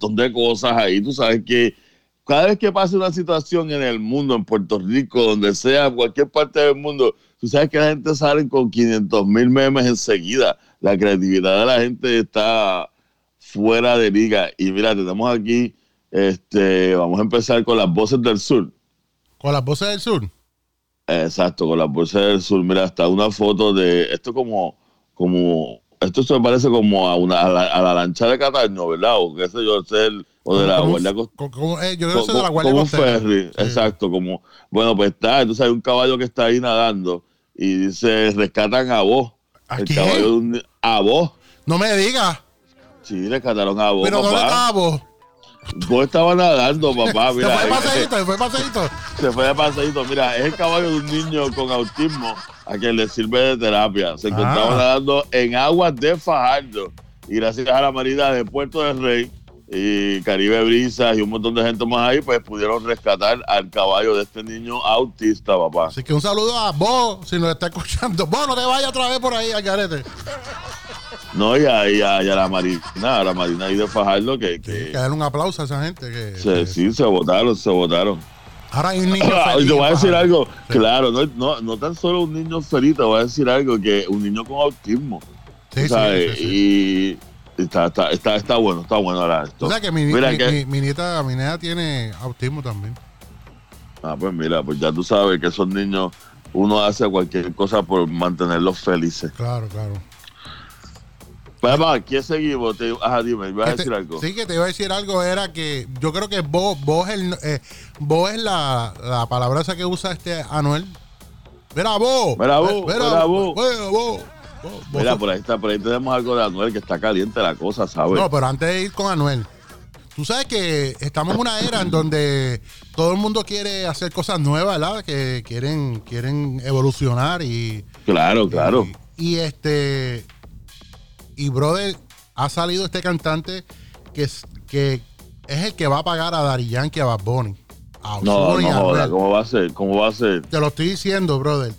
montón de cosas ahí. Tú sabes que cada vez que pasa una situación en el mundo, en Puerto Rico, donde sea, cualquier parte del mundo, tú sabes que la gente sale con 500 mil memes enseguida. La creatividad de la gente está fuera de liga. Y mira, tenemos aquí, este, vamos a empezar con las voces del sur. ¿Con las voces del sur? Exacto, con las voces del sur. Mira, hasta una foto de esto como, como, esto se parece como a una a la, lancha de Cataño, ¿verdad? O qué sé yo, o de la Guardia eh, Yo creo que de la Guardia Como un ferry, exacto, como, bueno, pues está, entonces hay un caballo que está ahí nadando y dice, rescatan a vos. ¿A el caballo de a vos. No me digas. Sí, rescataron a vos. Pero no a vos. Vos estabas nadando, papá. Mira, se fue de paseíto, se fue de paseíto. Se fue de paseíto. Mira, es el caballo de un niño con autismo a quien le sirve de terapia. Se encontraba ah. nadando en aguas de Fajardo. Y gracias a la Marina de Puerto del Rey y Caribe Brisas y un montón de gente más ahí, pues pudieron rescatar al caballo de este niño autista, papá. Así que un saludo a vos, si nos está escuchando. Vos no te vayas otra vez por ahí, Algarete. No, y a, y, a, la Marina, a la Marina ahí de Fajardo que... que, que dar un aplauso a esa gente. Que, se, Sí, se votaron, se votaron. Ahora hay un niño feliz. Te voy a decir algo, claro, no, no, no tan solo un niño feliz, te voy a decir algo, que un niño con autismo. Sí, ¿sabes? sí, Y está, está, está, está, bueno, está bueno ahora esto. O sea que mi, mira mi, que, mi, nieta, mi nieta tiene autismo también. Ah, pues mira, pues ya tú sabes que esos niños, uno hace cualquier cosa por mantenerlos felices. Claro, claro. Pues ¿quién seguimos? Te, ajá, dime, ¿vas a decir algo? Sí, que te iba a decir algo, era que yo creo que vos, vos, el, eh, vos es la, la palabra esa que usa este Anuel. Mira vos. Mira vos. Mira vos. Mira vos. Mira, por ahí, está, por ahí tenemos algo de Anuel que está caliente la cosa, ¿sabes? No, pero antes de ir con Anuel, tú sabes que estamos en una era en donde todo el mundo quiere hacer cosas nuevas, ¿verdad? Que quieren, quieren evolucionar y. Claro, claro. y este y brother, ha salido este cantante que es, que es el que va a pagar a Dari Yankee a Bad Bunny. no, no ¿cómo va a ser? ¿Cómo va a ser? Te lo estoy diciendo, brother.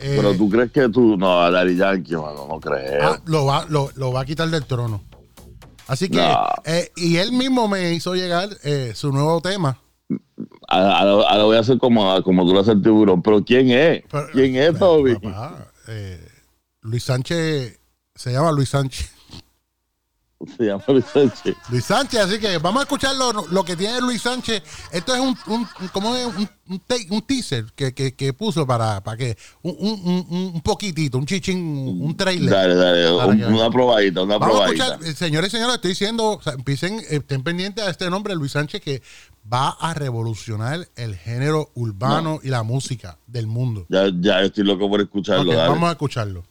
Eh, Pero tú crees que tú, no, a Dari Yankee, mano, no creo. Ah, lo, va, lo, va a quitar del trono. Así que, eh, y él mismo me hizo llegar eh, su nuevo tema. Ahora lo voy a hacer como, como tú lo haces el tiburón. Pero ¿quién es? ¿Quién es, Toby? Luis Sánchez se llama Luis Sánchez. Se llama Luis Sánchez. Luis Sánchez, así que vamos a escuchar lo, que tiene Luis Sánchez. Esto es un, un, como un, un, teaser que, que, que, puso para, para que un, un, poquitito, un chichín, un trailer. Dale, dale, una probadita, una vamos probadita. A escuchar, señores y señores, estoy diciendo, empiecen, estén pendientes a este nombre, Luis Sánchez, que va a revolucionar el género urbano y la música del mundo. Ya, ya estoy loco por escucharlo. Vamos a escucharlo.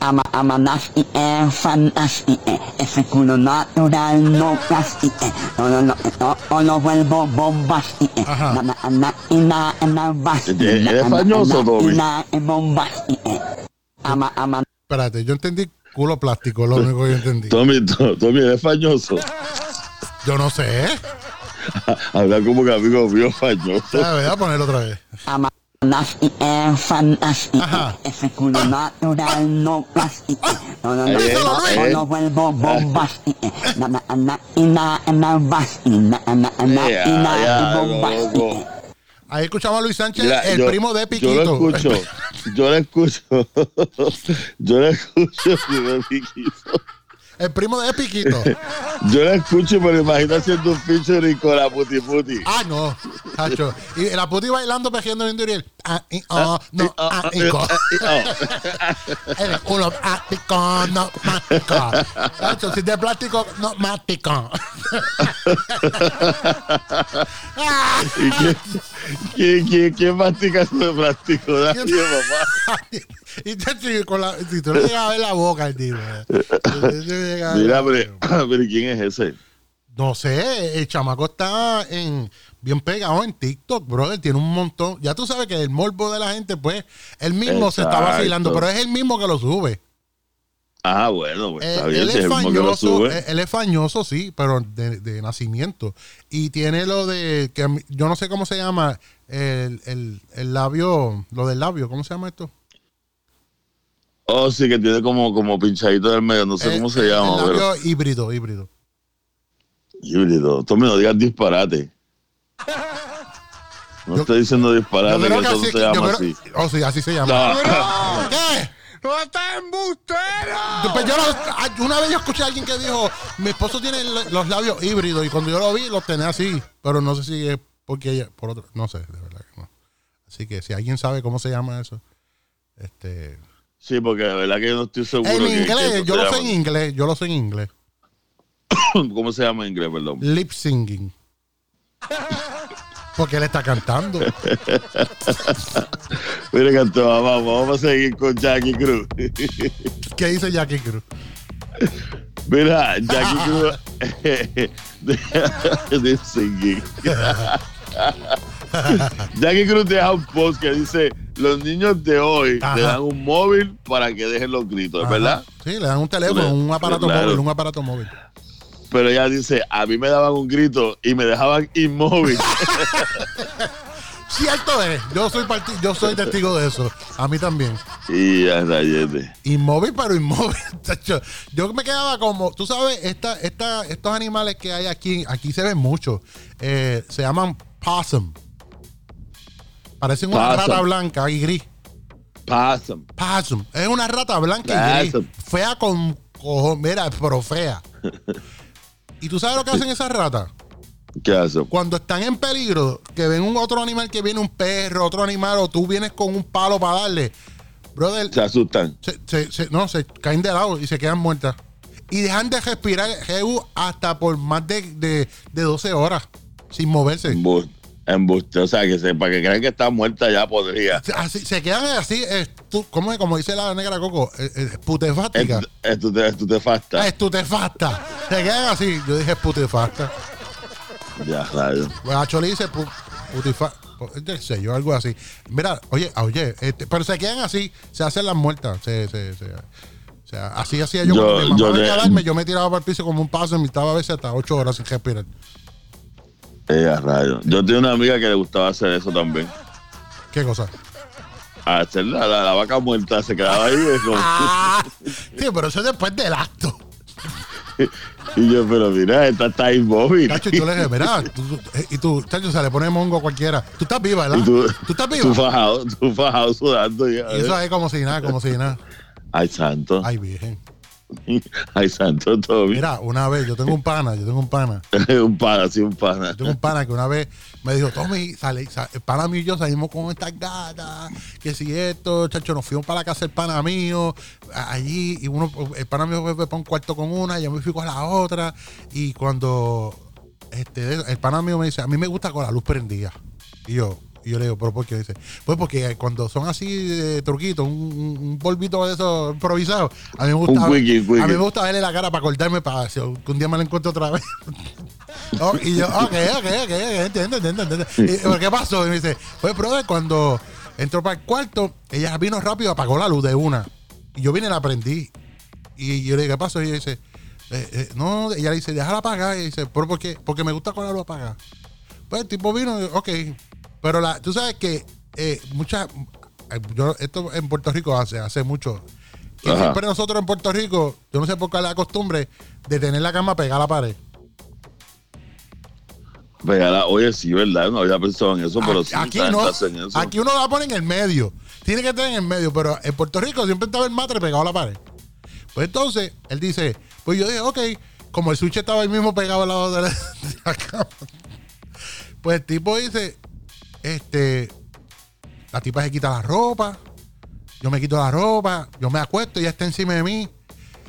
Ama ama nasty eh, fantastic eh, ese culo natural no plastic eh, no no no no no lo vuelvo bombastic eh, na na na na na bastic, ¿Es fañoso, Toby? Na bombastic eh, ama ama. Espérate, yo entendí culo plástico, lo único que yo entendí. Tommy, Tommy, ¿es fañoso? Yo no sé. Habla como que amigo mío fañoso. Voy a poner otra vez. Ama Nasty air fantastic. Ese culo natural, no plastic. No, no, no, no, no vuelvo. Na, na, na, na. Na, na, na, ina, bombastic. Ahí escuchamos a Luis Sánchez, el yo, primo de Piquito. Yo lo escucho, yo lo escucho, yo lo escucho, de Piquito. El primo de Piquito. Yo la escucho, pero imagino haciendo un featuring con la puti puti. Ah, no, Hacho. Y la puti bailando, pejeando en Duriel. Ah, y, oh, no, ah, y, oh. El culo, ah, no, mático. Hacho, si de plástico, no, mático. ¿Y quién, quién, quién, quién mastica eso de plástico? Nadie, mamá. Y te, con la, si tú le llegas a ver la boca, el tipo. Mira, pero, ¿quién es ese? No sé, el chamaco está en bien pegado en TikTok, brother. Tiene un montón. Ya tú sabes que el morbo de la gente, pues, él mismo se está vacilando, pero es el mismo que lo sube. Ah, bueno, pues está bien. Él, es fañoso, él, es fañoso, sí, pero de, nacimiento. Y tiene lo de, que yo no sé cómo se llama, el, el, el labio, lo del labio, ¿cómo se llama esto? Oh, sí, que tiene como, como pinchadito del medio, no sé cómo se llama. El híbrido, híbrido. Híbrido. Tommy, no digas disparate. No estoy diciendo disparate, que, eso se llama así. Oh, sí, así se llama. No. ¿Qué? ¡No está embustero! Pues yo una vez yo escuché a alguien que dijo, mi esposo tiene los labios híbridos y cuando yo lo vi los tenía así, pero no sé si es porque ella, por otro, no sé, de verdad que no. Así que si alguien sabe cómo se llama eso, este... Sí, porque de verdad que yo no estoy seguro. En inglés, yo lo sé en inglés, yo lo sé en inglés. ¿Cómo se llama en inglés, perdón? Lip singing. Porque él está cantando. Mira, cantó, vamos, vamos a seguir con Jackie Cruz. ¿Qué dice Jackie Cruz? Mira, Jackie Cruz. Lip singing. Jackie Cruz deja un post que dice: Los niños de hoy le dan un móvil para que dejen los gritos, ¿verdad? Sí, le dan un teléfono, un aparato móvil, un aparato móvil pero ella dice, a mí me daban un grito y me dejaban inmóvil. Cierto es, yo soy yo soy testigo de eso. A mí también. Y a rayete. Inmóvil, pero inmóvil. Yo me quedaba como, tú sabes, esta, esta, estos animales que hay aquí, aquí se ven mucho. Eh, se llaman possum. Parecen una rata blanca y gris. Possum. Possum. Es una rata blanca y gris. Fea con cojo, mira, pero fea. ¿Y tú sabes lo que hacen esas ratas? ¿Qué hacen? Cuando están en peligro, que ven un otro animal que viene un perro, otro animal, o tú vienes con un palo para darle, brother. Se asustan. no, se caen de lado y se quedan muertas. Y dejan de respirar hasta por más de, de, 12 horas sin moverse. Embuste, o sea, que se, para que crean que está muerta ya podría. Así, se quedan así, ¿cómo como dice la negra Coco? Putefástica. Estutefasta. Estutefasta. Se quedan así. Yo dije putefasta. Ya, claro. Pues a Choli dice putifasta. sé yo, algo así. Mira, oye, oye, este, pero se quedan así, se hacen las muertas. Se, se, se, o sea, así hacía yo. yo cuando mi mamá yo, yo me tiraba para el piso como un paso y me estaba a veces hasta ocho horas sin respirar. Eh, rayo. Yo tenía una amiga que le gustaba hacer eso también. ¿Qué cosa? Hacer la, la, vaca muerta, se quedaba ahí. ah, sí, pero eso es después del acto. y yo, pero mira, esta está inmóvil. Cacho, y tú le dije, mira, y tú, chacho, se le pone mongo a cualquiera. Tú estás viva, ¿verdad? tú, tú, estás viva. Tú fajado, tú fajado sudando. Ya, y eso es como si nada, como si nada. Ay, santo. Ay, virgen. Ay, santo Tommy. Mira, una vez, yo tengo un pana, yo tengo un pana. un pana, sí, un pana. Yo tengo un pana que una vez me dijo, Tommy, sale, el pana mío y yo salimos con estas gatas, que si esto, chacho, nos fuimos para la casa del pana mío, allí, y uno, el pana mío fue para un cuarto con una, y yo me fui con la otra, y cuando este, el pana mío me dice, a mí me gusta con la luz prendida. Y yo, y yo le digo, ¿pero por qué? Dice, pues porque cuando son así de truquitos, un, un, polvito de esos improvisados, a mí me gusta, a mí me gusta verle la cara para cortarme para que un día me la encuentro otra vez. Oh, y yo, ok, ok, ok, entiendo, entiendo, entiendo. Y, ¿Qué pasó? Y me dice, pues, brother, cuando entró para el cuarto, ella vino rápido, apagó la luz de una. Y yo vine y la prendí. Y yo le dije, ¿qué pasó? Y ella dice, eh, eh, no, ella le dice, déjala apagar. Y dice, ¿por qué? Porque me gusta con la luz apagada. Pues el tipo vino, ok, pero la, tú sabes que eh, muchas. Eh, esto en Puerto Rico hace, hace mucho. Y siempre nosotros en Puerto Rico, yo no sé por qué la costumbre de tener la cama pegada a la pared. Pegada, oye, sí, ¿verdad? No había pensado en eso, pero sí. Aquí no. Aquí uno la pone en el medio. Tiene que estar en el medio, pero en Puerto Rico siempre estaba el matre pegado a la pared. Pues entonces, él dice, pues yo dije, ok, como el switch estaba ahí mismo pegado al lado de la cama. Pues el tipo dice, este, la tipa se quita la ropa, yo me quito la ropa, yo me acuesto y ella está encima de mí.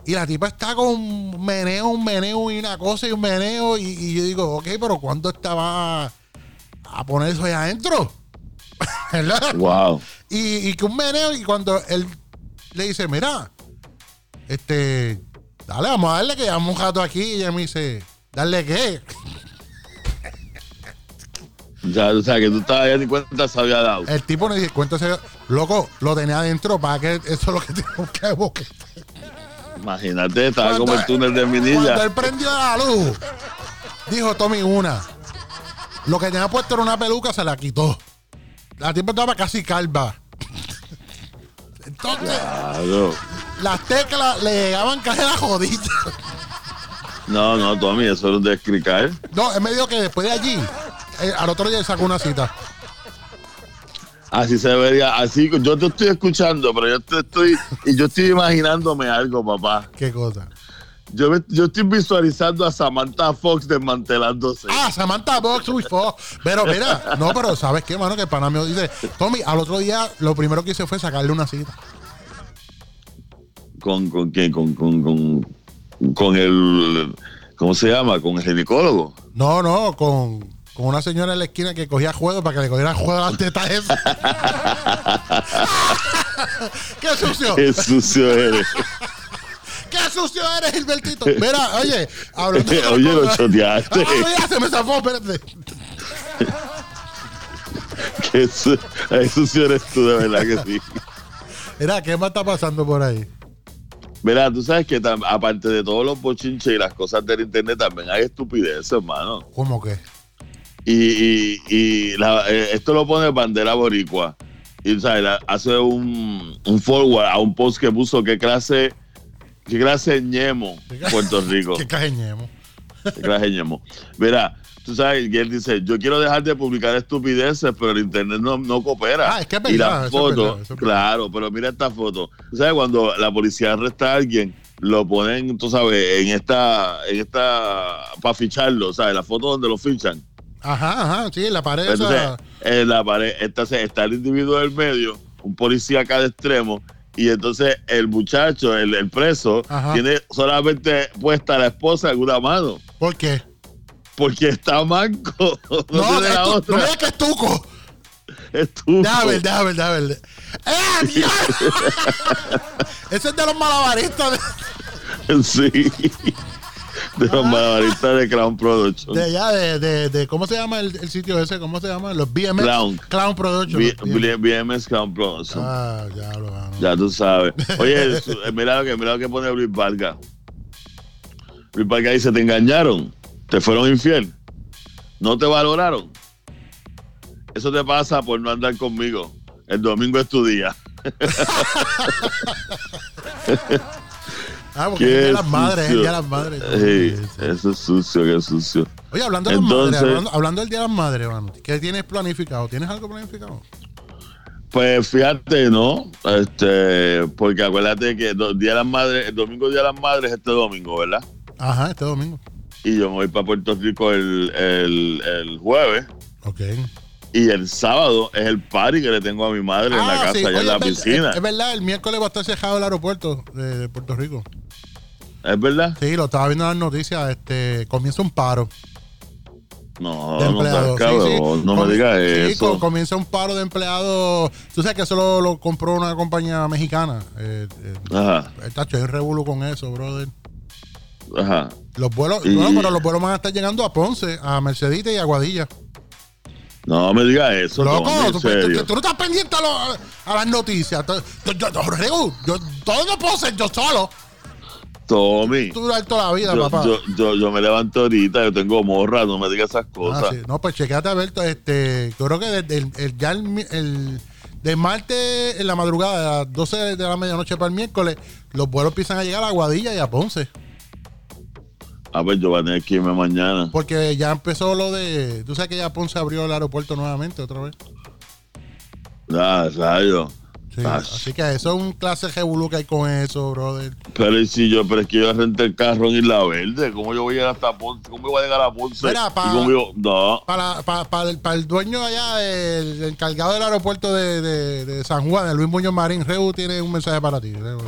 Y la tipa está con un meneo, un meneo y una cosa y un meneo. Y, yo digo, ok, pero ¿cuándo estaba a poner eso ahí adentro? ¿Verdad? Wow. Y, y que un meneo, y cuando él le dice, mira, este, dale, vamos a darle que llevamos un rato aquí. Y ella me dice, ¿darle qué? O sea, que tú estabas ya ni cuenta se había dado. El tipo me dice, cuenta se Loco, lo tenía adentro para que eso es lo que tengo que buscar. Imagínate, estaba como el túnel de Minilla. Cuando él prendió la luz, dijo Tommy una. Lo que tenía puesto era una peluca, se la quitó. La tipa estaba casi calva. Entonces, las teclas le llegaban casi a la jodita. No, no, Tommy, eso es un descricar. No, él me dijo que después de allí, eh, al otro día sacó una cita. Así se vería, así yo te estoy escuchando, pero yo te estoy y yo estoy imaginándome algo, papá. ¿Qué cosa? Yo, yo estoy visualizando a Samantha Fox desmantelándose. Ah, Samantha Fox, uy, Fox. Pero mira, no, pero ¿sabes qué, mano? Que el pana me dice, Tommy, al otro día lo primero que hice fue sacarle una cita. ¿Con, con quién? Con, con, con, con el, ¿cómo se llama? ¿Con el ginecólogo? No, no, con, con una señora en la esquina que cogía juego para que le cogiera juego a las tetas esas. ¡Qué sucio! ¡Qué sucio eres! ¡Qué sucio eres, Gilbertito! Mira, oye, hablando de Oye, lo choteaste. Ah, ya se me zafó, espérate. Qué su ay, sucio eres tú, de verdad que sí. Mira, ¿qué más está pasando por ahí? Mira, tú sabes que aparte de todos los bochinches y las cosas del internet, también hay estupideces, hermano. ¿Cómo que? Y, y, y la- eh, esto lo pone bandera boricua. Y ¿sabes? La- hace un, un forward a un post que puso qué clase, qué clase ñemo Puerto Rico. ¿Qué cajeñemos? Qué clase ñemo. Mira, tú sabes él dice, yo quiero dejar de publicar estupideces, pero el internet no, no coopera. Ah, es que es y verdad, la eso es foto, es verdad. claro, pero mira esta foto. Tú sabes, cuando la policía arresta a alguien, lo ponen, tú sabes, en esta, en esta, para ficharlo, ¿sabes? La foto donde lo fichan. Ajá, ajá, sí, la pared Entonces, esa. en la pared, entonces está el individuo del medio, un policía a cada extremo, y entonces el muchacho, el, el preso, Ajá. tiene solamente puesta la esposa en una mano, ¿Por qué? porque está manco. No, No, es la tu- no otra. me digas que es tuco. Es tuco. Déjame déjame déjame. ¡Eh, Dios! Ese es de los malabaristas de, Sí. De los malabaristas de Crown Production. de allá, de, de, de- ¿cómo se llama el, el sitio ese? ¿Cómo se llama? Los BMX. Clown. Clown Production. B- los BMX. B- BMS Crown Production. Ah, ya lo van. Ya tú sabes. Oye, eh, mira lo que, mira lo que pone Luis Vargas. Luis Vargas dice, te engañaron, te fueron infiel, no te valoraron. Eso te pasa por no andar conmigo. El domingo es tu día. Ah, porque Qué es las madres, es el día de las madres. Sí. eso es sucio, qué sucio. Oye, hablando de las Entonces- madres, hablando, hablando del día de las madres, mano, ¿qué tienes planificado? ¿Tienes algo planificado? Pues fíjate, ¿no? Este, porque acuérdate que el día de las madres, el domingo día de las madres es este domingo, ¿verdad? Ajá, este domingo. Y yo me voy para Puerto Rico el, el, el jueves. Ok. Y el sábado es el party que le tengo a mi madre en la Ah, casa, sí. allá Oye, en la es piscina. Es, es verdad, el miércoles va a estar cerrado el aeropuerto de, de Puerto Rico. ¿Es verdad? Sí, lo estaba viendo en las noticias. Este, comienza un paro No, de no empleados. seas Sí, sí. no Com- me digas sí, eso. com- comienza un paro de empleados. Tú sabes que eso lo, lo compró una compañía mexicana. Eh, eh, Ajá, el tacho, hay un revuelo con eso, brother. ajá. Los vuelos, Y- no, pero los vuelos van a estar llegando a Ponce, a Mercedita y a Guadilla. No me digas eso, Loco, en tú, serio. tú- tú no estás pendiente a, lo- a las noticias. Yo, yo, yo, yo- todo no puedo ser yo solo. Tommy, Tú duras toda la vida, yo, papá. yo, yo, yo me levanto ahorita, yo tengo morra, no me digas esas Ah, cosas. sí. No, pues checate, Alberto. Este, yo creo que desde el, el- ya el, el- de martes en la madrugada, de las 12 de la medianoche para el miércoles, los vuelos empiezan a llegar a Guadilla y a Ponce. Ah, pues yo voy a tener que irme mañana. Porque ya empezó lo de. Tú sabes que ya Ponce abrió el aeropuerto nuevamente otra vez. Ah, rayo. Sí, Ah, así que eso es un clase revolú que hay con eso, brother. Pero y si yo, pero es que yo renté el carro en Isla Verde, ¿cómo yo voy a llegar hasta Ponce? ¿Cómo voy a llegar a Ponce? Mira, pa- Y cómo yo- no, Para, para, para, el, para el dueño allá, el, encargado del aeropuerto de, de- de San Juan, de Luis Muñoz Marín, Reu tiene un mensaje para ti. Reu.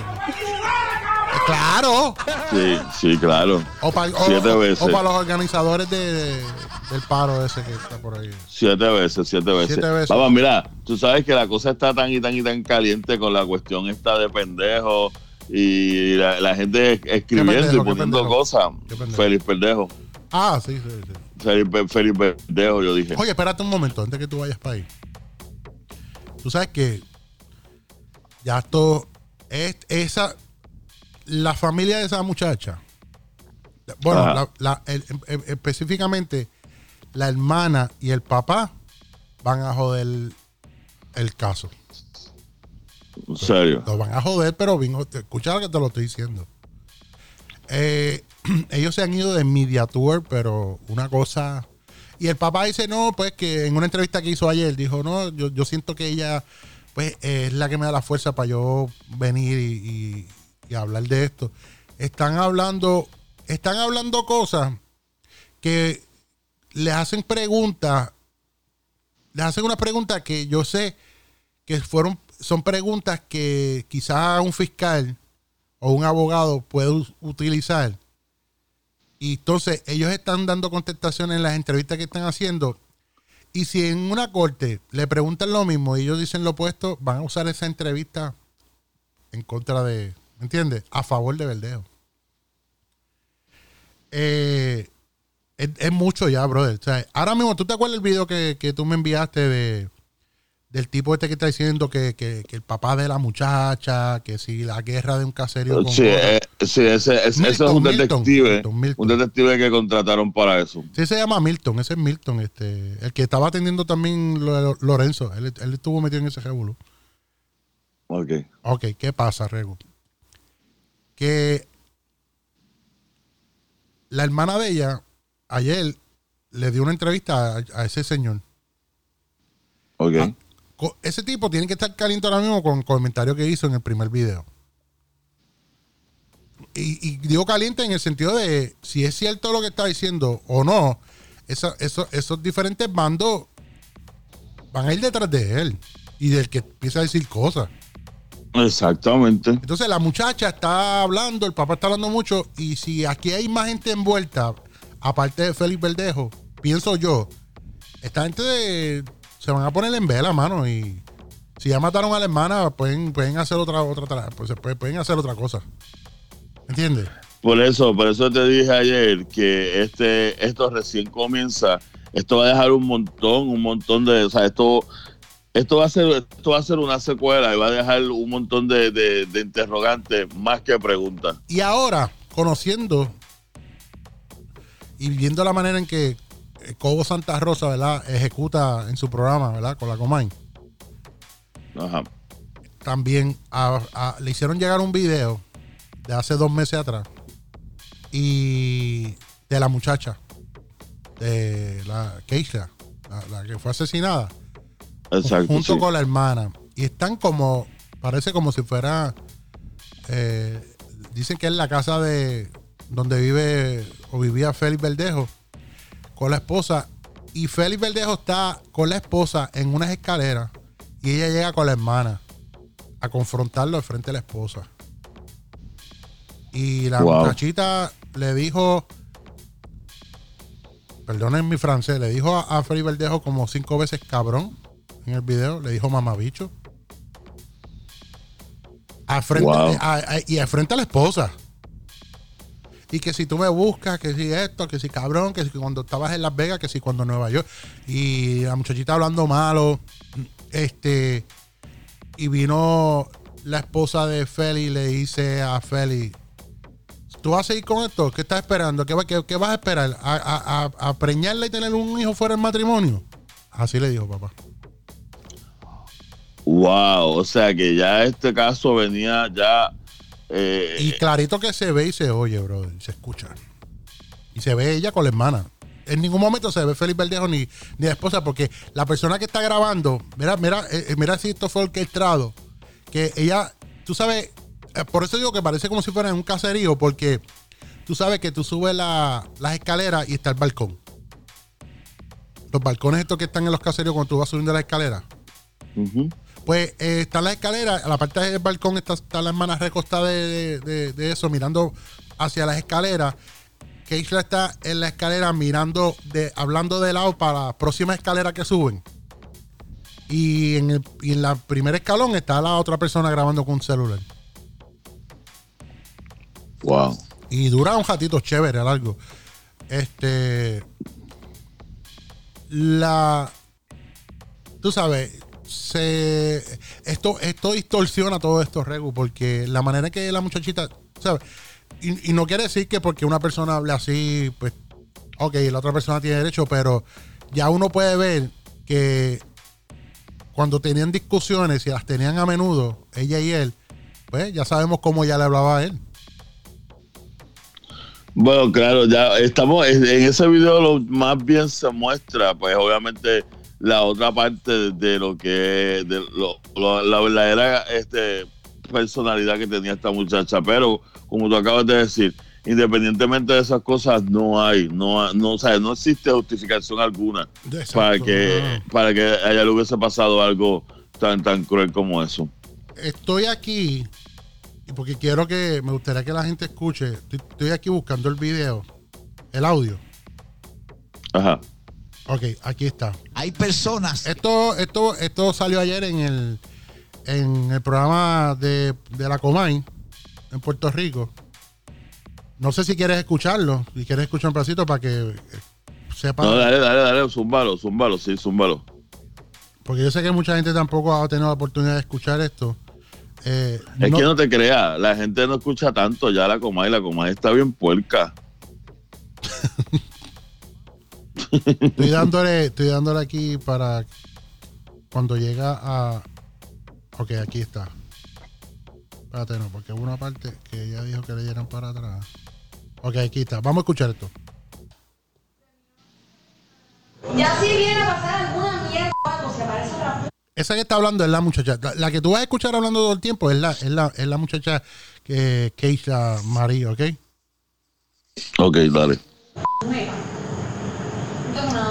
Claro. sí, sí, claro. O para, o- Siete o- veces. o para los organizadores de, de- del paro ese que está por ahí. Siete veces, siete veces. Siete veces. Papá, mira, tú sabes que la cosa está tan y tan y tan caliente con la cuestión esta de pendejo y la, la gente es- escribiendo pendejo, y poniendo cosas. Feliz pendejo. Ah, sí, sí, sí. Feliz, feliz pendejo, yo dije. Oye, espérate un momento antes que tú vayas para ahí. Tú sabes que ya esto es esa la familia de esa muchacha. Bueno, Ajá. la- la- el- el- específicamente la hermana y el papá van a joder el caso. En serio. Lo van a joder, pero bien, escucha lo que te lo estoy diciendo. Eh, ellos se han ido de media tour, pero una cosa... Y el papá dice, no, pues que en una entrevista que hizo ayer, dijo, no, yo, yo siento que ella, pues es la que me da la fuerza para yo venir y, y hablar de esto. Están hablando, están hablando cosas que les hacen preguntas, les hacen una pregunta que yo sé que fueron, son preguntas que quizás un fiscal o un abogado puede utilizar y entonces ellos están dando contestaciones en las entrevistas que están haciendo. Y si en una corte le preguntan lo mismo y ellos dicen lo opuesto, van a usar esa entrevista en contra de, ¿me entiendes? A favor de Verdejo. Eh, es, mucho ya, brother. ahora mismo, ¿tú te acuerdas el video que, que tú me enviaste de, del tipo este que está diciendo que, que, el papá de la muchacha, que si la guerra de un caserío. sí, eh, sí, ese, es un detective. Un detective que contrataron para eso. Sí, se llama Milton, ese es Milton, este, el que estaba atendiendo también Lorenzo. Él, estuvo metido en ese revuelo. Ok. Ok, ¿qué pasa, Rego? Que la hermana de ella ayer le dio una entrevista a, ese señor. Ok. Ah, ese tipo tiene que estar caliente ahora mismo con el comentario que hizo en el primer video. Y, digo caliente en el sentido de si es cierto lo que está diciendo o no, esos diferentes bandos van a ir detrás de él y del que empieza a decir cosas. Exactamente. Entonces la muchacha está hablando, el papá está hablando mucho y si aquí hay más gente envuelta, aparte de Félix Verdejo, pienso yo, esta gente se van a poner en vela, mano, y si ya mataron a la hermana, pueden, pueden hacer otra, otra, pues, pueden hacer otra cosa. ¿Entiendes? Por eso, por eso te dije ayer que este, esto recién comienza. Esto va a dejar un montón, un montón de, o sea, esto, esto va a ser, esto va a ser una secuela y va a dejar un montón de, de interrogantes más que preguntas. Y ahora, conociendo y viendo la manera en que Cobo Santa Rosa, ¿verdad? Ejecuta en su programa, ¿verdad? Con la Comay. Ajá. También le hicieron llegar un video de hace dos meses atrás y de la muchacha, de la Keisha, la, que fue asesinada. Exacto, junto con la hermana. Y están como, parece como si fuera, eh, dicen que es la casa de donde vive o vivía Félix Verdejo con la esposa. Y Félix Verdejo está con la esposa en unas escaleras y ella llega con la hermana a confrontarlo al frente de la esposa. Y la muchachita le dijo, perdonen mi francés, le dijo a, Félix Verdejo como cinco veces cabrón en el video, le dijo mamabicho. Al frente, y al frente a la esposa y que si tú me buscas, que si esto, que si cabrón, que si cuando estabas en Las Vegas, que si cuando en Nueva York. Y la muchachita hablando malo. Este. Y vino la esposa de Feli y le dice a Feli, ¿tú vas a seguir con esto? ¿Qué estás esperando? ¿Qué, vas a esperar? ¿A, a, preñarla y tener un hijo fuera del matrimonio? Así le dijo papá. Wow, o sea que ya este caso venía ya eh, y clarito que se ve y se oye, bro, y se escucha. Y se ve ella con la hermana. En ningún momento se ve Felipe Verdejo ni, ni la esposa, porque la persona que está grabando, mira, mira, eh, eh, mira si esto fue orquestado, que ella, tú sabes, por eso digo que parece como si fuera en un caserío, porque tú sabes que tú subes las escaleras y está el balcón. Los balcones estos que están en los caseríos cuando tú vas subiendo la escalera. Pues eh, está la escalera, a la parte del balcón está, la hermana recostada de, eso, mirando hacia las escaleras. Keisha está en la escalera mirando, de, hablando de lado para la próxima escalera que suben. Y en, el, y en la primer escalón está la otra persona grabando con un celular. Wow. Y dura un ratito chévere, largo. Este. La. Tú sabes, se esto, esto distorsiona todo esto, Regu, porque la manera que la muchachita, ¿sabes? Y, no quiere decir que porque una persona hable así, pues, ok, la otra persona tiene derecho, pero ya uno puede ver que cuando tenían discusiones y las tenían a menudo, ella y él, pues ya sabemos cómo ella le hablaba a él. Bueno, claro, ya estamos en ese video lo más bien se muestra, pues obviamente la otra parte de lo que de lo, la verdadera este, personalidad que tenía esta muchacha, pero como tú acabas de decir, independientemente de esas cosas no hay, no no, o no existe justificación alguna para que para que haya le hubiese pasado algo tan tan cruel como eso. Estoy aquí porque quiero que me gustaría que la gente escuche. Estoy, aquí buscando el video, el audio. Ajá. Ok, aquí está. Hay personas. Esto, esto, esto salió ayer en el, en el programa de, de la Comay en Puerto Rico. No sé si quieres escucharlo, si quieres escuchar un pedacito para que sepa. No, dale, dale, dale, zúmbalo, zúmbalo, sí, zúmbalo. Porque yo sé que mucha gente tampoco ha tenido la oportunidad de escuchar esto. Eh, es que no te creas, la gente no escucha tanto ya la Comay, la Comay está bien puerca. estoy dándole, estoy dándole aquí para cuando llega a. Ok, aquí está. Espérate, no, porque hubo una parte que ella dijo que le dieran para atrás. Ok, aquí está. Vamos a escuchar esto. Ya si viene a pasar alguna mierda cuando se aparece otra esa que está hablando es la muchacha. La, que tú vas a escuchar hablando todo el tiempo es la, es la, es la muchacha que Keisha María, ¿ok? Ok, dale.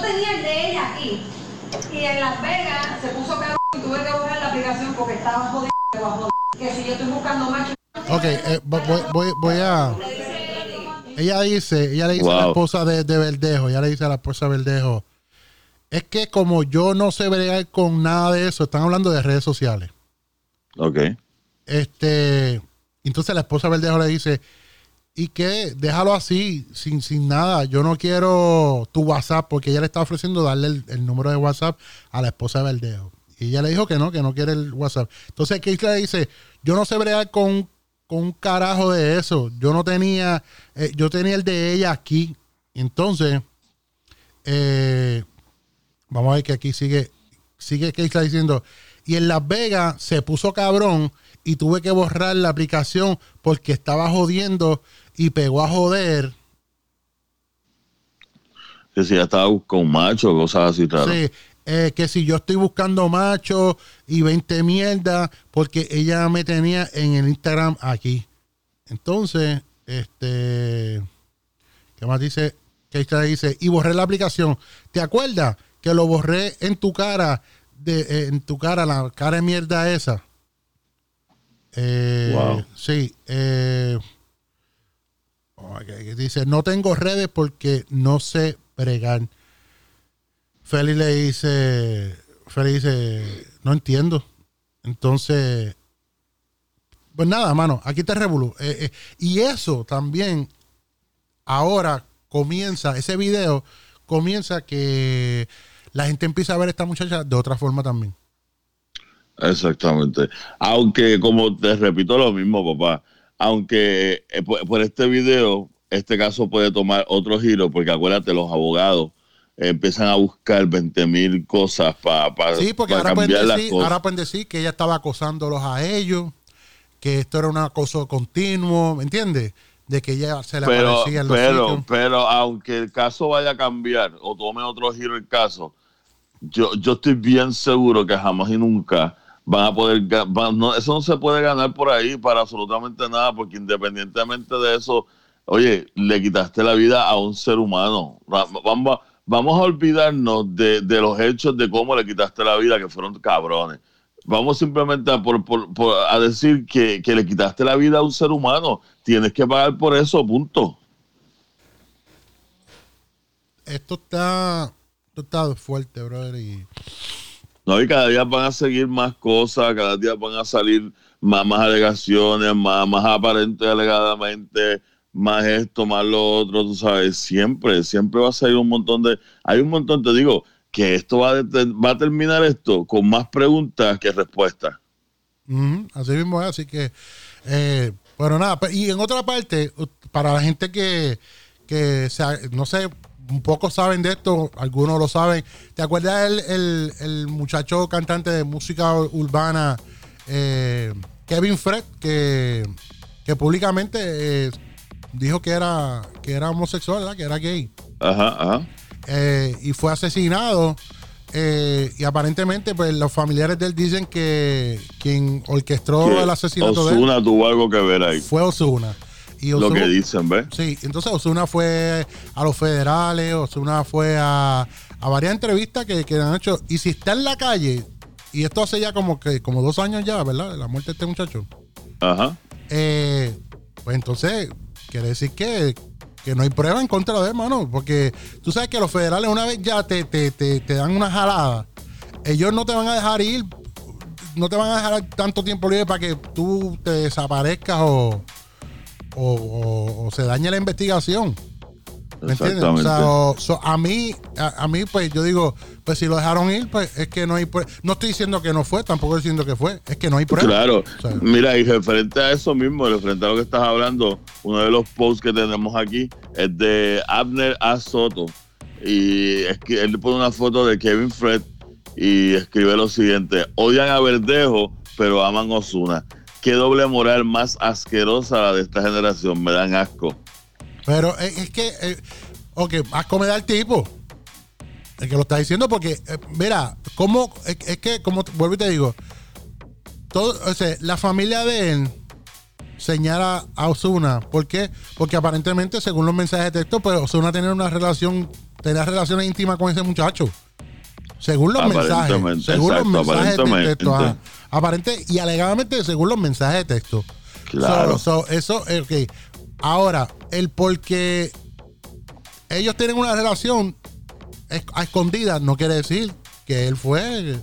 tenía el de ella aquí. Y en Las Vegas se puso caro y tuve que borrar la aplicación porque estaba jodido. Que si yo estoy buscando macho. Ok, eh, voy, voy, voy, a. Ella dice, ella le dice a la esposa de, de, Verdejo, ella le dice a la esposa de Verdejo, es que como yo no sé bregar con nada de eso, están hablando de redes sociales. Ok. Este, entonces la esposa de Verdejo le dice, y que déjalo así, sin, sin nada. Yo no quiero tu WhatsApp, porque ella le está ofreciendo darle el, número de WhatsApp a la esposa de Verdeo. Y ella le dijo que no, que no quiere el WhatsApp. Entonces Keith le dice, yo no sé bregar con, con un carajo de eso. Yo no tenía, eh, yo tenía el de ella aquí. Entonces, eh, vamos a ver que aquí sigue, sigue Keith diciendo, y en Las Vegas se puso cabrón y tuve que borrar la aplicación porque estaba jodiendo y pegó a joder. Que si ya estaba buscando macho, cosas así. Sí, eh, que si yo estoy buscando macho y 20 mierda, porque ella me tenía en el Instagram aquí. Entonces, este. ¿Qué más dice? Que ella dice, y borré la aplicación. ¿Te acuerdas que lo borré en tu cara? De, eh, en tu cara, la cara de mierda esa. Eh, wow. Sí. Eh, Dice, no tengo redes porque no sé bregar. Feli le dice, Feli dice, no entiendo. Entonces, pues nada, mano, aquí te revolú. Eh, eh, y eso también, ahora comienza, ese video comienza que la gente empieza a ver a esta muchacha de otra forma también. Exactamente. Aunque, como te repito lo mismo, papá, aunque eh, por, este video, este caso puede tomar otro giro, porque acuérdate, los abogados empiezan a buscar 20 mil cosas para sí, porque ahora cambiar pueden decir, Ahora pueden decir que ella estaba acosándolos a ellos, que esto era un acoso continuo, ¿me entiendes? De que ella se le pero, aparecía en los pero, pero aunque el caso vaya a cambiar o tome otro giro el caso, yo, yo estoy bien seguro que jamás y nunca van a poder, eso no se puede ganar por ahí para absolutamente nada, porque independientemente de eso, oye, le quitaste la vida a un ser humano. Vamos, vamos a olvidarnos de, los hechos de cómo le quitaste la vida, que fueron cabrones. Vamos simplemente a, por, a decir que, que le quitaste la vida a un ser humano. Tienes que pagar por eso, punto. Esto está esto está fuerte, brother. Y... No, y cada día van a seguir más cosas, cada día van a salir más, más alegaciones, más, más aparente alegadamente, más esto, más lo otro, tú sabes, siempre, siempre va a salir un montón de, hay un montón, te digo, que esto va a, va a terminar esto con más preguntas que respuestas. así mismo es, así que, eh, bueno, nada, y en otra parte, para la gente que, que no sé, un poco saben de esto, algunos lo saben, ¿te acuerdas el, el, muchacho cantante de música urbana, eh, Kevin Fred, que, que públicamente... Eh, dijo que era, que era homosexual, que era gay. Ajá, ajá. Eh, y fue asesinado. Eh, y aparentemente, pues los familiares de él dicen que quien orquestó el asesinato de él. tuvo algo que ver ahí. Fue Osuna. Y Lo que dicen, ¿ves? Sí, entonces Osuna fue a los federales, Osuna fue a, a varias entrevistas que, que, han hecho. Y si está en la calle, y esto hace ya como que como dos años ya, ¿verdad? La muerte de este muchacho. Ajá. Eh, pues entonces quiere decir que, no hay prueba en contra de él, mano. Porque tú sabes que los federales, una vez ya te, te, dan una jalada, ellos no te van a dejar ir, no te van a dejar tanto tiempo libre para que tú te desaparezcas o, o se dañe la investigación. ¿Me entiendes? O sea, a mí, a, mí, pues yo digo, pues si lo dejaron ir, pues es que no hay No estoy diciendo que no fue, tampoco estoy diciendo que fue, es que no hay prueba. Claro. Mira, y referente a eso mismo, referente a lo que estás hablando, uno de los posts que tenemos aquí es de Abner A. Soto. Y es que él pone una foto de Kevin Fred y escribe lo siguiente: odian a Verdejo, pero aman Osuna. Qué doble moral más asquerosa de esta generación, me dan asco. Pero es, que, eh, ok, asco me da el tipo. El que lo está diciendo porque, eh, mira, como, es, que, como vuelvo y te digo, o sea, la familia de él señala a Osuna. ¿Por qué? Porque aparentemente, según los mensajes de texto, pues Osuna tenía una relación, tenía relaciones íntimas con ese muchacho. Según los mensajes. Según los mensajes de texto. Aparente y alegadamente según los mensajes de texto. Claro. eso, eh, ok. Ahora, el porque ellos tienen una relación a escondidas no quiere decir que él fue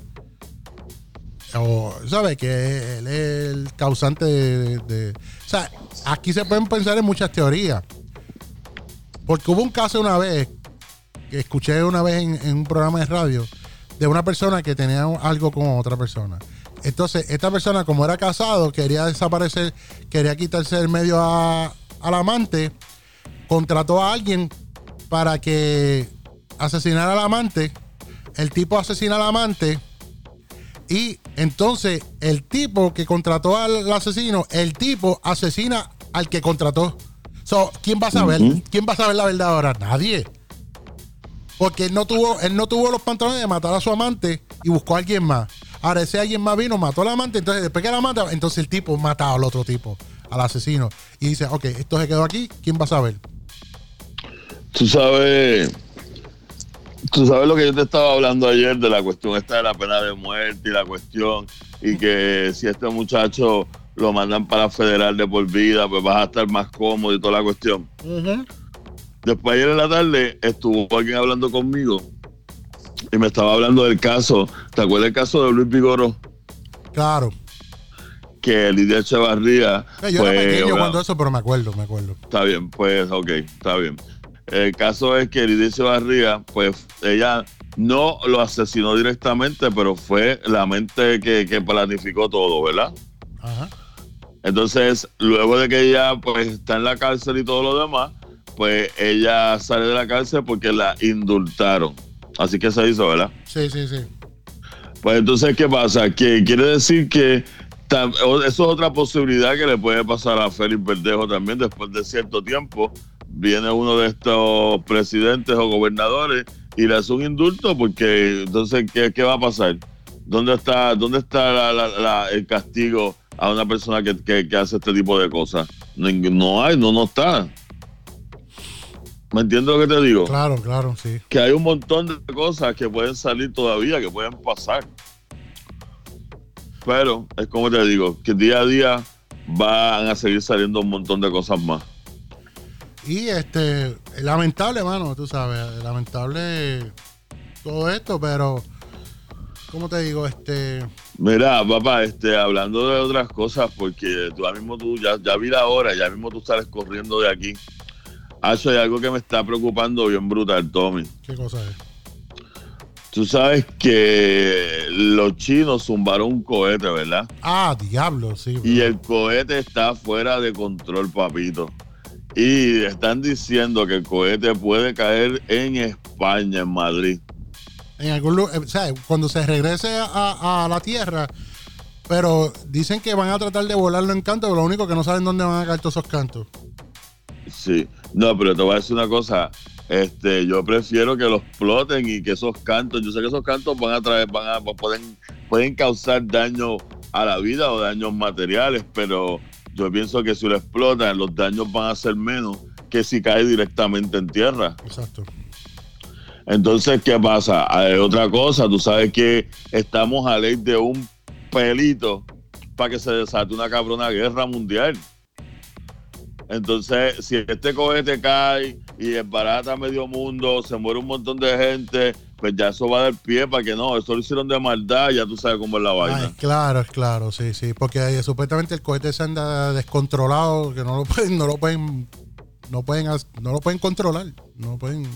o sabe que él es el causante de, o sea aquí se pueden pensar en muchas teorías porque hubo un caso una vez que escuché una vez en, un programa de radio de una persona que tenía algo con otra persona entonces esta persona como era casado quería desaparecer quería quitarse el medio a al amante, contrató a alguien para que asesinara al amante. El tipo asesina al amante. Y entonces el tipo que contrató al asesino, el tipo asesina al que contrató. So, ¿Quién va a saber? ¿Quién va a saber la verdad ahora? Nadie. Porque él no tuvo, él no tuvo los pantalones de matar a su amante y buscó a alguien más. Ahora ese alguien más vino, mató al amante, entonces después que la mata, entonces el tipo mata al otro tipo al asesino y dice, ok, esto se quedó aquí, ¿quién va a saber? Tú sabes, tú sabes lo que yo te estaba hablando ayer de la cuestión esta de la pena de muerte y la cuestión y que si este muchacho lo mandan para federal de por vida, pues vas a estar más cómodo y toda la cuestión. Después ayer en la tarde estuvo alguien hablando conmigo y me estaba hablando del caso. ¿Te acuerdas del caso de Luis Vigoro? Claro que Lidia Echevarría. Eh, yo era pequeño cuando eso, pero me acuerdo, me acuerdo. Está bien, pues, ok, está bien. El caso es que Lidia Echevarría, pues, ella no lo asesinó directamente, pero fue la mente que, que planificó todo, ¿verdad? Ajá. Entonces, luego de que ella, pues, está en la cárcel y todo lo demás, pues ella sale de la cárcel porque la indultaron. Así que se hizo, ¿verdad? Sí, sí, sí. Pues entonces, ¿qué pasa? Que quiere decir que eso es otra posibilidad que le puede pasar a Félix Verdejo también después de cierto tiempo. Viene uno de estos presidentes o gobernadores y le hace un indulto porque entonces, ¿qué, va a pasar? ¿Dónde está, dónde está el castigo a una persona que, hace este tipo de cosas? No, hay, no, no está. ¿Me entiendes lo que te digo? Claro, claro, sí. Que hay un montón de cosas que pueden salir todavía, que pueden pasar. Pero es como te digo, que día a día van a seguir saliendo un montón de cosas más. Y este, lamentable, mano, tú sabes, lamentable todo esto, pero ¿cómo te digo? Este Mira, papá, este, hablando de otras cosas, porque tú ahora mismo tú ya, ya vi la hora, ya mismo tú sales corriendo de aquí. Hacho, hay algo que me está preocupando bien brutal, Tommy. ¿Qué cosa es? Tú sabes que los chinos zumbaron un cohete, ¿verdad? Ah, diablo, sí. Y el cohete está fuera de control, papito. Y están diciendo que el cohete puede caer en España, en Madrid. En algún lugar, o sea, cuando se regrese a, a, la Tierra, pero dicen que van a tratar de volarlo en canto, pero lo único que no saben dónde van a caer todos esos cantos. Sí, no, pero te voy a decir una cosa. Este, yo prefiero que los exploten y que esos cantos, yo sé que esos cantos van a traer, van a, pueden, pueden causar daño a la vida o daños materiales, pero yo pienso que si lo explotan, los daños van a ser menos que si cae directamente en tierra. Exacto. Entonces, ¿qué pasa? Hay otra cosa, tú sabes que estamos a ley de un pelito para que se desate una cabrona guerra mundial. Entonces, si este cohete cae y desbarata medio mundo, se muere un montón de gente, pues ya eso va a dar pie para que no, eso lo hicieron de maldad, ya tú sabes cómo es la vaina. claro, es claro, sí, sí, porque supuestamente el cohete se anda descontrolado, que no lo pueden, no lo pueden, no pueden, no lo pueden controlar, no pueden.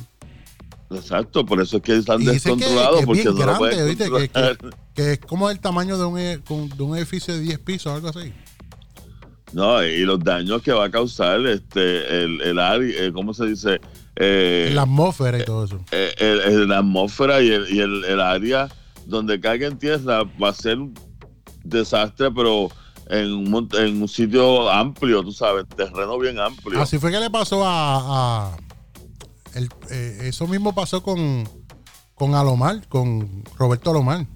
Exacto, por eso es que están descontrolados, porque no lo pueden que, que, es como el tamaño de un, e, de un edificio de 10 pisos, algo así. No, y los daños que va a causar este el, el área, eh, ¿cómo se dice? Eh, la atmósfera y todo eso. Eh, la atmósfera y, el, y el, área donde caiga en tierra va a ser un desastre, pero en un, en un sitio amplio, tú sabes, terreno bien amplio. Así fue que le pasó a... a el, eso mismo pasó con, con Alomar, con Roberto Alomar.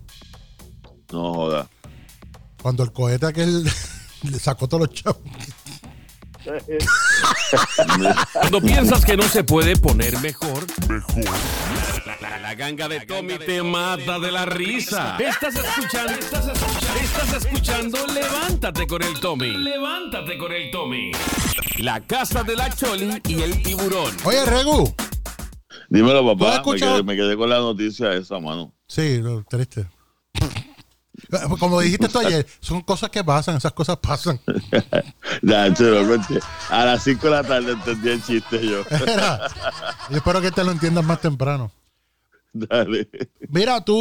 No joda. Cuando el cohete aquel le sacó todos los chavos. Cuando piensas que no se puede poner mejor, mejor. La, ganga de Tommy te mata de la risa. Estás escuchando, estás escuchando, estás escuchando, levántate con el Tommy. Levántate con el Tommy. La casa de la Choli y el tiburón. Oye, Regu. Dímelo, papá. Me quedé, me quedé, con la noticia esa, mano. Sí, triste. Como dijiste tú ayer, son cosas que pasan, esas cosas pasan. a las 5 de la tarde entendí el chiste yo. yo espero que te lo entiendas más temprano. Dale. Mira, tú